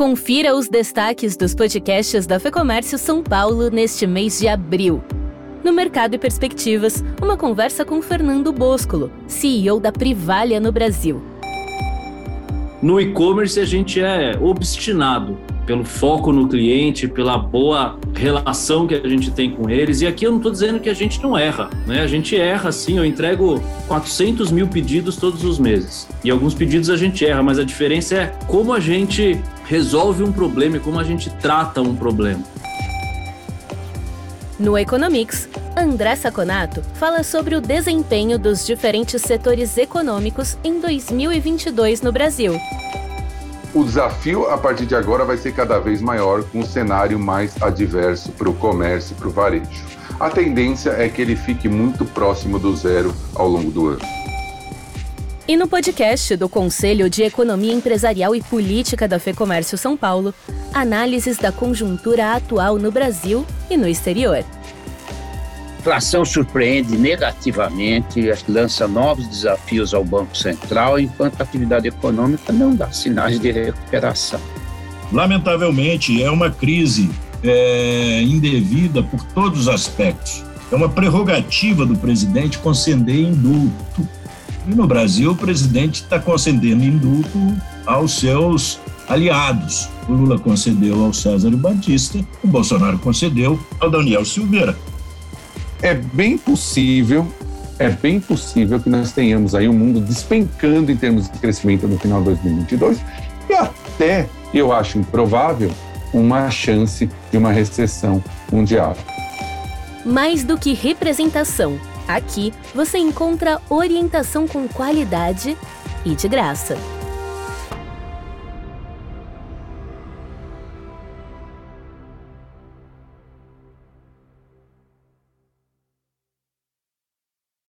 Confira os destaques dos podcasts da Fecomércio São Paulo neste mês de abril. No Mercado e Perspectivas, uma conversa com Fernando Boscolo, CEO da Privalha no Brasil. No e-commerce, a gente é obstinado pelo foco no cliente, pela boa relação que a gente tem com eles. E aqui eu não estou dizendo que a gente não erra, né? A gente erra sim, eu entrego 400 mil pedidos todos os meses. E alguns pedidos a gente erra, mas a diferença é como a gente resolve um problema e como a gente trata um problema. No Economics, André Saconato fala sobre o desempenho dos diferentes setores econômicos em 2022 no Brasil. O desafio a partir de agora vai ser cada vez maior, com um cenário mais adverso para o comércio e para o varejo. A tendência é que ele fique muito próximo do zero ao longo do ano. E no podcast do Conselho de Economia Empresarial e Política da FEComércio São Paulo, análises da conjuntura atual no Brasil e no exterior. A inflação surpreende negativamente, lança novos desafios ao Banco Central, enquanto a atividade econômica não dá sinais de recuperação. Lamentavelmente, é uma crise é, indevida por todos os aspectos. É uma prerrogativa do presidente conceder indulto e no Brasil, o presidente está concedendo indulto aos seus aliados. O Lula concedeu ao César Batista, o Bolsonaro concedeu ao Daniel Silveira. É bem possível, é bem possível que nós tenhamos aí um mundo despencando em termos de crescimento no final de 2022 e até, eu acho improvável, uma chance de uma recessão mundial. Mais do que representação, Aqui você encontra orientação com qualidade e de graça.